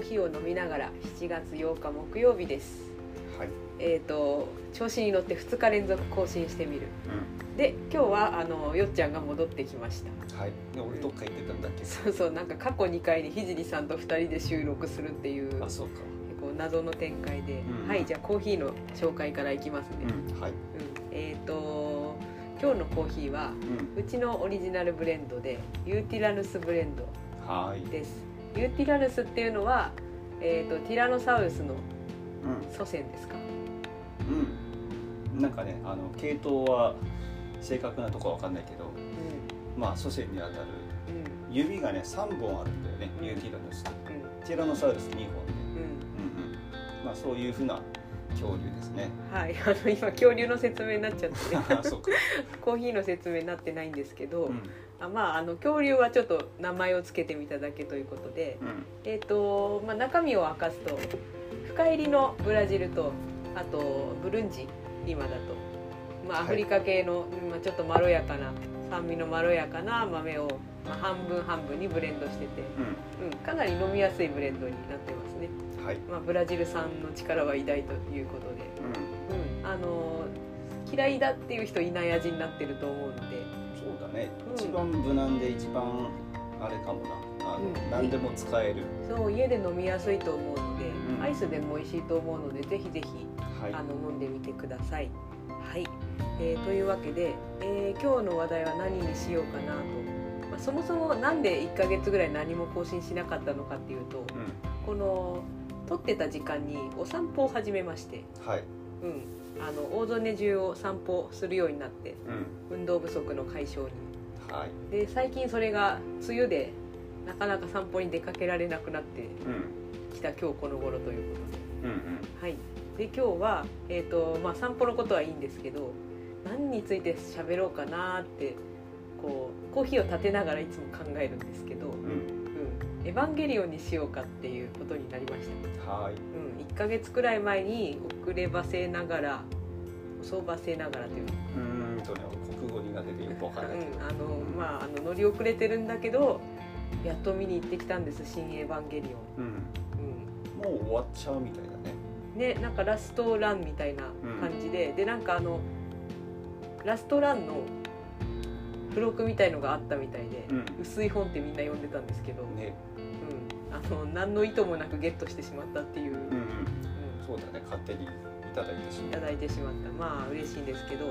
ーヒーを飲みながら7月8日木曜日です。はい、えっ、と調子に乗って2日連続更新してみる。うで今日はあのよっちゃんが戻ってきました。ん、はい。で俺どっか行ってたんだっけ？そうそうなんか過去2回に聖さんと2人で収録するっていうあそうか。結構謎の展開で、うん。はいじゃあコーヒーの紹介からいきますね、うんはい。うん。えっ、と今日のコーヒーはうん。うちのオリジナルブレンドでユーティラヌスブレンドはい。ですユーティラヌスっていうのは、えー、とティラノサウルスのう祖先ですか？んうん。なんかねあの系統は正確なとこは分かんないけどうまあ祖先にあたる。んうん。指がね3本あるんだよね、うん。ユーティラヌスって。うん。ティラノサウルス2本で、うん。うんうん、まあそういうふうな恐竜ですね。はい。あの今恐竜の説明になっちゃって。コーヒーの説明になってないんですけど、うんあまああの恐竜はちょっと名前を付けてみただけということで、うん。えっ、と、まあ、中身を明かすと深入りのブラジルとあとブルンジ今だと、まあ、はい。アフリカ系の、まあ、ちょっとまろやかな酸味のまろやかな豆を、まあ、半分半分にブレンドしてて、ううん、かなり飲みやすいブレンドになってますね、ん、はい、まあ、ブラジル産の力は偉大ということで、うん、うん、あの嫌いだっていう人いない味になってると思うのでね、うん。一番無難で一番あれかもな。あの、うん。何でも使える。そう家で飲みやすいと思うので、うん。アイスでも美味しいと思うのでぜひぜひはい。あの飲んでみてください。はい、えーというわけで、えー今日の話題は何にしようかなと、まあ、そもそもなんで1ヶ月ぐらい何も更新しなかったのかっていうとうこの撮ってた時間にお散歩を始めまして、んはい。うん、あの大曽根中を散歩するようになってうん。運動不足の解消に。はい。で最近それが梅雨でなかなか散歩に出かけられなくなってうん。きた今日この頃ということで。うんうん。はい、で今日は、えーとまあ、散歩のことはいいんですけど何について喋ろうかなってこうコーヒーを立てながらいつも考えるんですけど、うん。うんエヴァンゲリオンにしようかっていうことになりました、はい。うん、1ヶ月くらい前に遅ればせながら遅ばせながらという。か、うーんとね国語苦手でよくわかんない。けど、うんあのまあ、あの乗り遅れてるんだけどやっと見に行ってきたんです「新エヴァンゲリオン」うん、もう終わっちゃうみたいだね。うん、ねなんかラストランみたいな感じで、でなんかあのラストランの付録みたいのがあったみたいで、うん。薄い本ってみんな読んでたんですけど、ね。うん、あの何の意図もなくゲットしてしまったっていう、うんうん。うん。そうだね。勝手にいただいてしまいただいてしまった。まあ嬉しいんですけど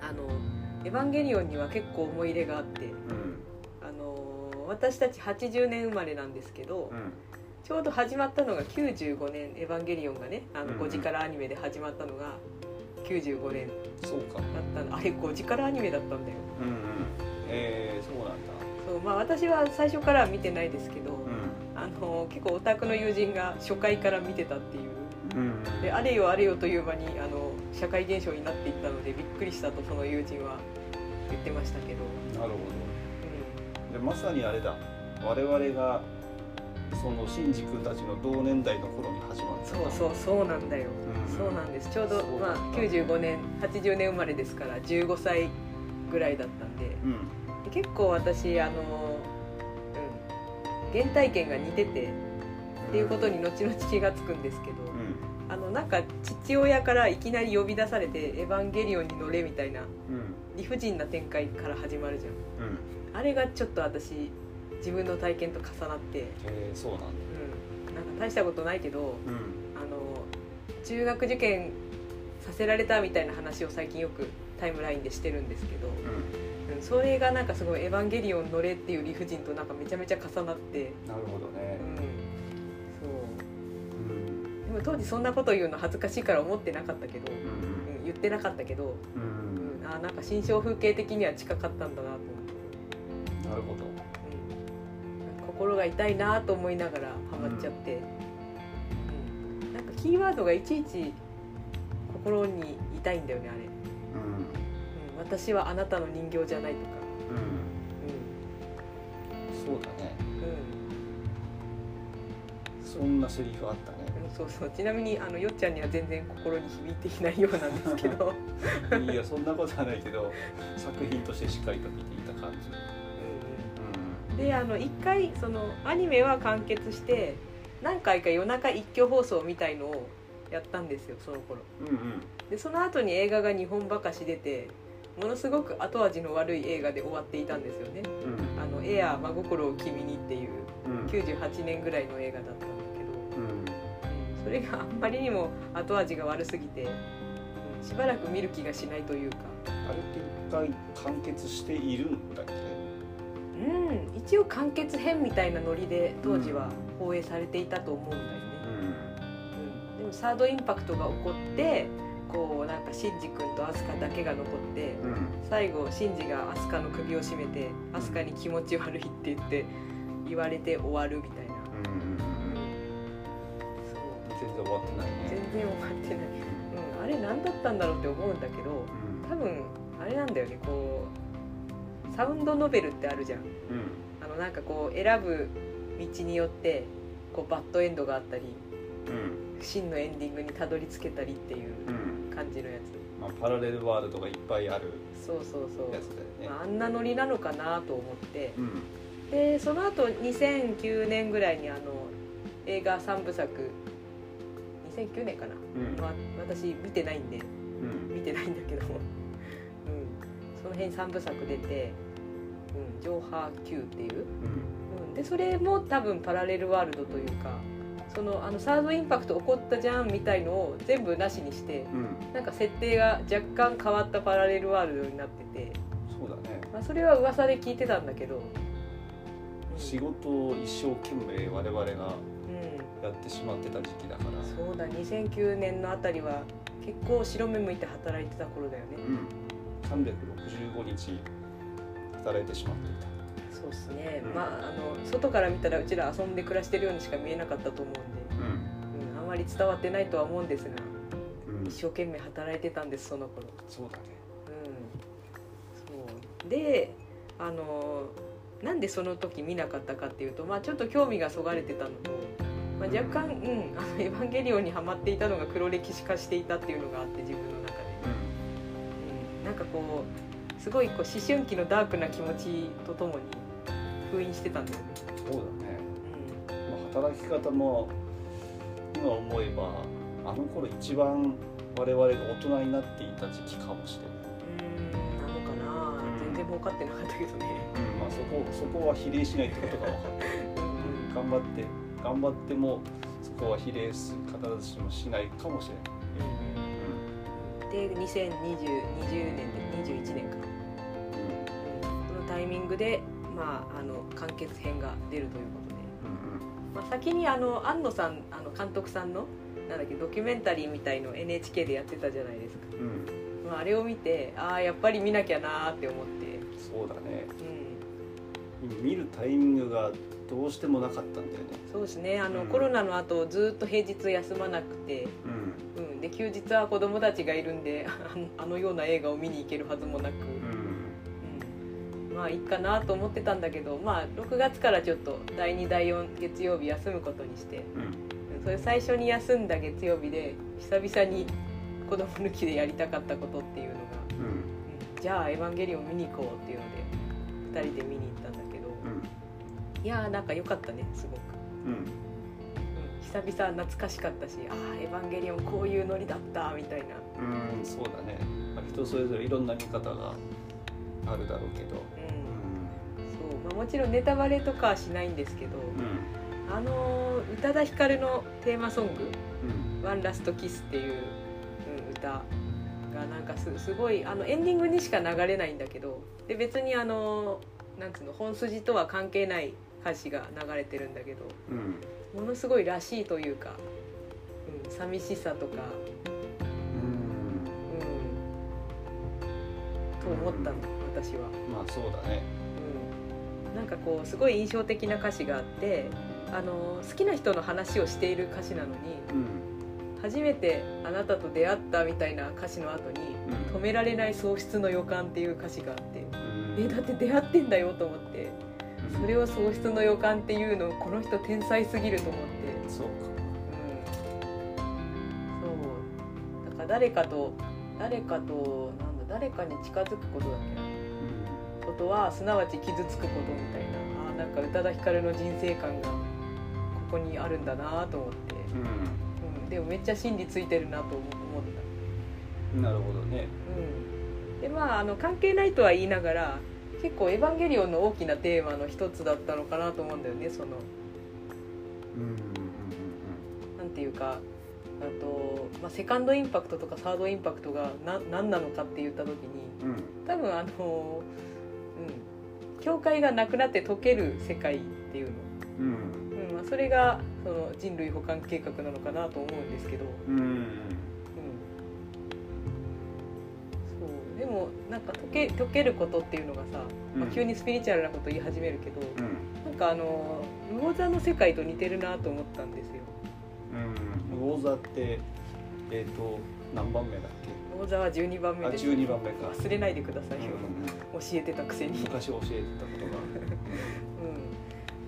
あの「エヴァンゲリオン」には結構思い入れがあってううん。あの私たち80年生まれなんですけど、うん。ちょうど始まったのが95年「エヴァンゲリオン」がねあのうんうん。5時からアニメで始まったのが95年。そうか。だったの。あれ5時からアニメだったんだよ。うんうん。えー、そうなんだ。そうまあ私は最初からは見てないですけど、うあの結構オタクの友人が初回から見てたっていう。んうん。であれよあれよという間にあの社会現象になっていったのでびっくりしたとその友人は。言ってましたけど、なるほうどでまさにあれだ。我々がそのシンジ君たちの同年代の頃にそうそうそうなんだよ、うん。そうなんです。ちょうどまあ、95年80年生まれですから15歳ぐらいだったんで。うん。で結構私あの、うん、原体験が似ててっていうことに後々気がつくんですけど、うん。あのなんか父親からいきなり呼び出されて「エヴァンゲリオンに乗れ」みたいなうん。理不尽な展開から始まるじゃん。うん。あれがちょっと私自分の体験と重なって、えー、そうなんだ。うん、なんか大したことないけどうん中学受験させられたみたいな話を最近よくタイムラインでしてるんですけど、ううん、それがなんかすごい「エヴァンゲリオン乗れ」っていう理不尽となんかめちゃめちゃ重なって、んなるほどね。うん、そう。うん。でも当時そんなこと言うの恥ずかしいから思ってなかったけど、うん。うん、言ってなかったけど、うん。うん、あーなんか心象風景的には近かったんだなと思って、なるほど。うん、心が痛いなと思いながらハマっちゃって、キーワードがいちいち心に痛いんだよねあれ、うん。うん、私はあなたの人形じゃないとか、うん。そうだね。うん。そんなセリフあったね。うん、そうそう。ちなみにあのよっちゃんには全然心に響いていないようなんですけど、いやそんなことはないけど作品としてしっかりと見ていた感じ。うん。であの一回そのアニメは完結して何回か夜中一挙放送みたいのをやったんですよその頃。うんうん。でその後に映画が2本ばかし出てものすごく後味の悪い映画で終わっていたんですよね。うん「あのエアー真心を君に」っていううん。98年ぐらいの映画だったんだけど。うん。それがあんまりにも後味が悪すぎて、うんしばらく見る気がしないというか。あれって一回完結しているんだっけ？うん一応完結編みたいなノリで当時は放映されていたと思うんだよね、うん。でもサードインパクトが起こってこうなんかシンジ君とアスカだけが残ってうん。うん最後シンジがアスカの首を絞めてアスカに気持ち悪いって言って言われて終わるみたいな。うんうんうんそう。全然終わってないね。全然終わってない、うん、あれ何だったんだろうって思うんだけど多分あれなんだよね。こうサウンドノベルってあるじゃん。うん。あのなんかこう選ぶ道によってこうバッドエンドがあったりうん。真のエンディングにたどり着けたりっていううん。感じのやつ。まあパラレルワールドがいっぱいある。そうそうそう、やつだよね。まあ、あんなノリなのかなと思って。うん。でその後2009年ぐらいにあの映画3部作2009年かな、うん。まあ、私見てないんでうん。見てないんだけど、うん、その辺3部作出て「うん、ジョーハー Q」っていう、でそれも多分パラレルワールドというかそのあのサードインパクト起こったじゃんみたいのを全部なしにしてうん。なんか設定が若干変わったパラレルワールドになってて、そうだね。まあ、それは噂で聞いてたんだけど、うん。仕事を一生懸命我々がうん、やってしまってた時期だから。そうだ2009年のあたりは結構白目向いて働いてた頃だよね、うん。365日働いてしまっていたそうっすね、うん。まああの外から見たらうちら遊んで暮らしてるようにしか見えなかったと思うんで、うん。うん、あまり伝わってないとは思うんですがうん。一生懸命働いてたんですその頃。そうだね。うん。そう。であのなんでその時見なかったかっていうと、まあ、ちょっと興味がそがれてたのと、まあ、若干、うん、あのエヴァンゲリオンにはまっていたのが黒歴史化していたっていうのがあって自分の中で、うん、なんかこうすごいこう思春期のダークな気持ちとともに封印してたんだよね、そうだね、まあ、働き方も今思えばあの頃一番我々が大人になっていた時期かもしれない。うん、なのかな。全然儲かってなかったけどね、まあ、そこそこは比例しないってことが分かった、うん。頑張って頑張ってもそこは比例す必ずしもしないかもしれない、で2020 20年で21年か。このタイミングで、まあ、あの完結編が出るということで、まあ、先にあの安野さんあの監督さんのなんだっけドキュメンタリーみたいの NHK でやってたじゃないですか、うん。うん、まあ、あれを見てああやっぱり見なきゃなーって思って、そうだね。うん、見るタイミングがどうしてもなかったんだよね。そうですね。あの、うん。コロナの後ずっと平日休まなくて、うん。うん、で休日は子供たちがいるんであのあのような映画を見に行けるはずもなく、うんうん、まあいいかなと思ってたんだけどまあ6月からちょっと第2第4月曜日休むことにして。うん。それ最初に休んだ月曜日で久々に子供抜きでやりたかったことっていうのが、うん。うんじゃあ「エヴァンゲリオン」見に行こうっていうので2人で見に行ったんだけど。うん。いやーなんか良かったねすごく、うん。うん、久々懐かしかったしああエヴァンゲリオンこういうノリだったみたいな。うんそうだね、まあ、人それぞれいろんな見方があるだろうけどもちろんネタバレとかはしないんですけど、うん。あのー宇多田ヒカルのテーマソングうん「ワンラストキスっていう、うん、歌がなんかすすごいあのエンディングにしか流れないんだけどで別にあのなんつうの本筋とは関係ない歌詞が流れてるんだけどうん。ものすごいらしいというか、うん、寂しさとか、うん。うん、と思ったの私は。まあそうだね。うん、なんかこうすごい印象的な歌詞があってあの好きな人の話をしている歌詞なのにうん。初めてあなたと出会ったみたいな歌詞の後にうん。止められない喪失の予感っていう歌詞があってうん。えだって出会ってんだよと思ってそれを喪失の予感っていうのこの人天才すぎると思って、そうか。うん、そう。だから誰かと誰かとなんだ誰かに近づくことだっけな。うんことはすなわち傷つくことみたいなあーなんか宇多田ヒカルの人生観がここにあるんだなと思って、うん、でもめっちゃ真理ついてるなと思った。なるほどね。うん、でまああの関係ないとは言いながら結構「エヴァンゲリオン」の大きなテーマの一つだったのかなと思うんだよねその。うんうんなんていうかあと、まあ、セカンドインパクトとかサードインパクトがな何なのかって言った時にうん。うん多分あのうん境界がなくなって解ける世界っていうの、うん。うんまあ、それがその人類補完計画なのかなと思うんですけど、うん。うん、そう。でもなんか解け解けることっていうのがさ、まあ、急にスピリチュアルなこと言い始めるけど、うん。なんかあの魚座の世界と似てるなと思ったんですよ。うん。魚座ってえっ、と何番目だっ魚座は12番目です。12番目か、忘れないでくださいよ、う教えてたくせに。ん、昔教えてたことが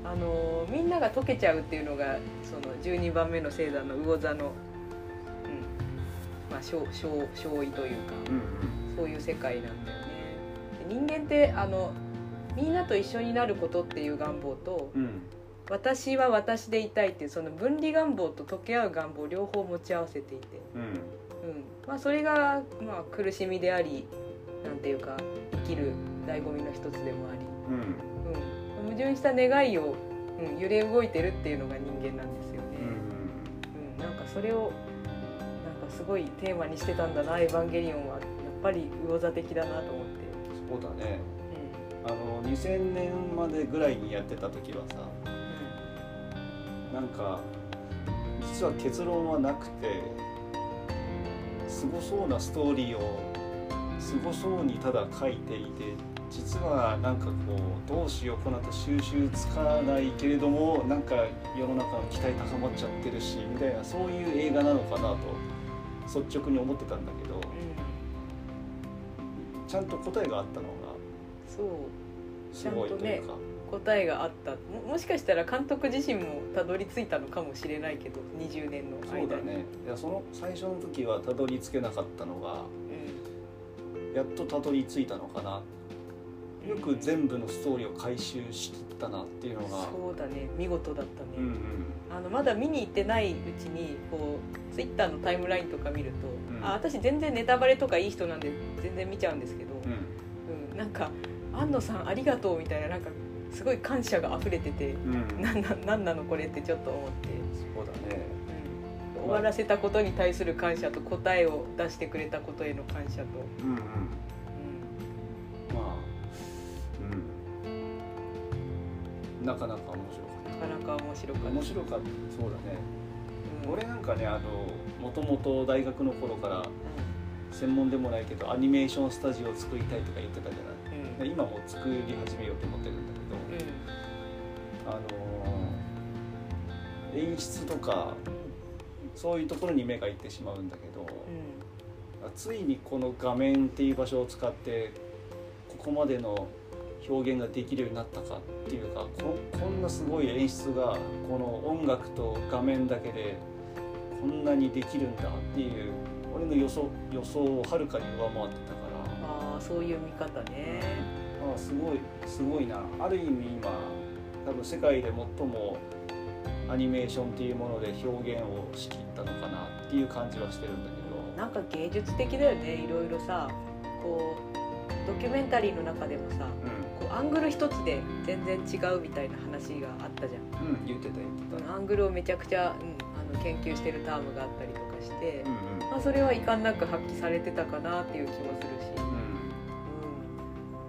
うん、あのみんなが溶けちゃうっていうのがその12番目の星座の魚座の、うん。まあ、勝勝勝意というか、うんそういう世界なんだよね。で人間ってあのみんなと一緒になることっていう願望とうんうん。私は私でいたいっていうその分離願望と溶け合う願望両方持ち合わせていて、うん。うん。まあ、それが、まあ、苦しみでありなんていうか生きる醍醐味の一つでもあり、うん。うん、矛盾した願いを、うん、揺れ動いてるっていうのが人間なんですよね、うんうんなんかそれをなんかすごいテーマにしてたんだな「エヴァンゲリオン」は。やっぱり魚座的だなと思って、そうだね。あの2000年までぐらいにやってた時はさなんか実は結論はなくてすごそうなストーリーをすごそうにただ書いていて実はなんかこうどうしようこの後収集つかないけれどもなんか世の中の期待高まっちゃってるしみたいなそういう映画なのかなと率直に思ってたんだけどうんちゃんと答えがあったのがそうすごいというか。答えがあったももしかしたら監督自身もたどり着いたのかもしれないけど20年の間にそうだねいやその最初の時はたどり着けなかったのがやっとたどり着いたのかな。うんよく全部のストーリーを回収しきったなっていうのが。そうだね。見事だったね、うんうん。あのまだ見に行ってないうちにこうツイッターのタイムラインとか見ると、うん。あ私全然ネタバレとかいい人なんで全然見ちゃうんですけど、うん。うん。なんか「安野さんありがとう」みたいななんかすごい感謝が溢れててうん。なんななんなのこれってちょっと思って、そうだね。うん終わらせたことに対する感謝と答えを出してくれたことへの感謝と、うんうん。うまあうん。なかなか面白かん、なかなか面白かった。った面白かった。そうだね。うん。俺なんかねあのもともと大学の頃から専門でもないけどアニメーションスタジオを作りたいとか言ってたじゃない？うん。で今も作り始めようと思ってるんだけど、あのー演出とかそういうところに目がいってしまうんだけど、ついにこの画面っていう場所を使ってここまでの表現ができるようになったかっていうかここんなすごい演出がこの音楽と画面だけでこんなにできるんだっていう俺の予想予想をはるかに上回ってたから。ああそういう見方ね。あすごいすごいな。ある意味今多分世界で最もアニメーションっていうもので表現をしきったのかなっていう感じはしてるんだけど。なんか芸術的だよねいろいろさ。こうドキュメンタリーの中でもさこうアングル一つで全然違うみたいな話があったじゃん。うん、うん、言ってた言ってた。アングルをめちゃくちゃ、うん、あの研究してるタームがあったりとかして、うんまあ、それは遺憾なく発揮されてたかなっていう気もするし、うん。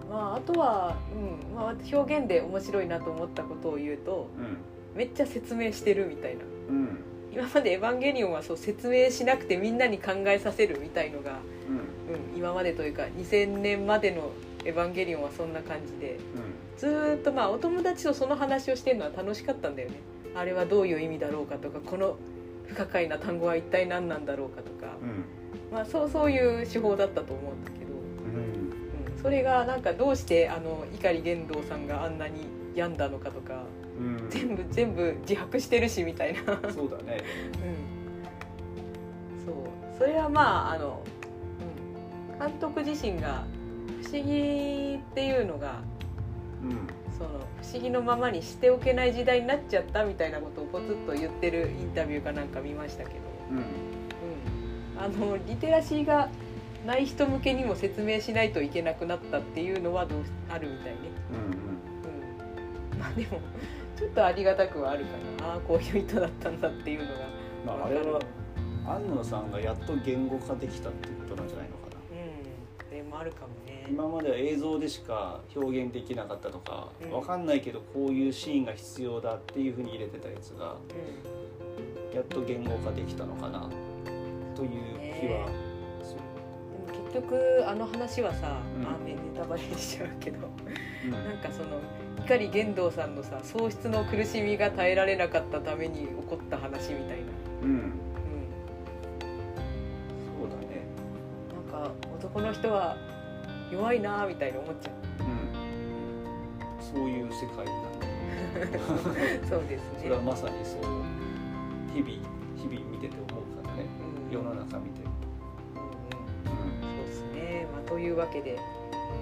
うん。まあ、あとは、うんまあ、表現で面白いなと思ったことを言うとめっちゃ説明してるみたいな。うん。うん今まで「エヴァンゲリオン」はそう説明しなくてみんなに考えさせるみたいのが、うん。うん、今までというか2000年までの「エヴァンゲリオン」はそんな感じでずーっとまあお友達とその話をしてるのは楽しかったんだよね。あれはどういう意味だろうかとかこの不可解な単語は一体何なんだろうかとか、うん。まあ、そうそういう手法だったと思うんだけど、うん。うん、それがなんかどうしてあの碇玄道さんがあんなに病んだのかとかうん全部全部自白してるしみたいな、うん、そうだね。そう。それはまああの、うん、監督自身が不思議っていうのがうん。そその不思議のままにしておけない時代になっちゃったみたいなことをポツッと言ってるインタビューかなんか見ましたけど、うん。うん、あのリテラシーがない人向けにも説明しないといけなくなったっていうのはどうあるみたいね、うん。うん、まあでもちょっとありがたくはあるかな。ああこういう意図だったんだっていうのが。まあ、あれは安野さんがやっと言語化できたっていうことなんじゃないのかな。うん。それもあるかもね。今までは映像でしか表現できなかったとか、うん。わかんないけどこういうシーンが必要だっていうふうに入れてたやつがうん。やっと言語化できたのかなという気はする、でも結局あの話はさ、うん。あねネタバレしちゃうけど。うん。なんかその碇玄道さんのさ喪失の苦しみが耐えられなかったために起こった話みたいな、うん、うん、そうだね。なんか男の人は弱いなみたいに思っちゃう。うん。そういう世界なんだ そうですね。それはまさにそう日々日々見てて思うからね。うん。世の中見て。うん。うんそうですね、まあ、というわけで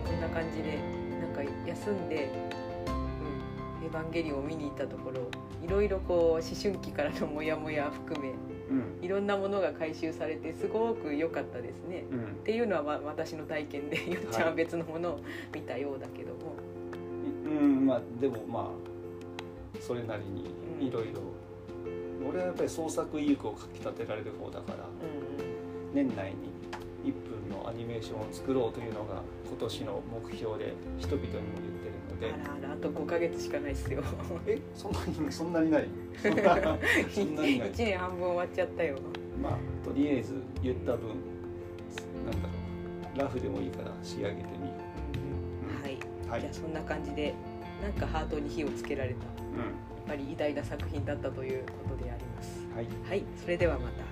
こんな感じでなんか休んで「うん、エヴァンゲリオン」を見に行ったところいろいろこう思春期からのモヤモヤ含めうん。いろんなものが回収されてすごく良かったですね。うん。っていうのはま私の体験でよっちゃんは別のものを見たようだけども、うんまあでもまあそれなりにうん。いろいろ。俺はやっぱり創作意欲をかきたてられる方だからうん年内に1分のアニメーションを作ろうというのが今年の目標で人々にも言ってるので。あらあらあと5ヶ月しかないっすよ。えそんなにそんなにない？そんなそんなにない。1年半分終わっちゃったよ。まあとりあえず言った分なんだろうラフでもいいから仕上げてみるはい、はい。じゃあそんな感じでなんかハートに火をつけられたやうっぱり偉大な作品だったということであります。んはい。はい。それではまた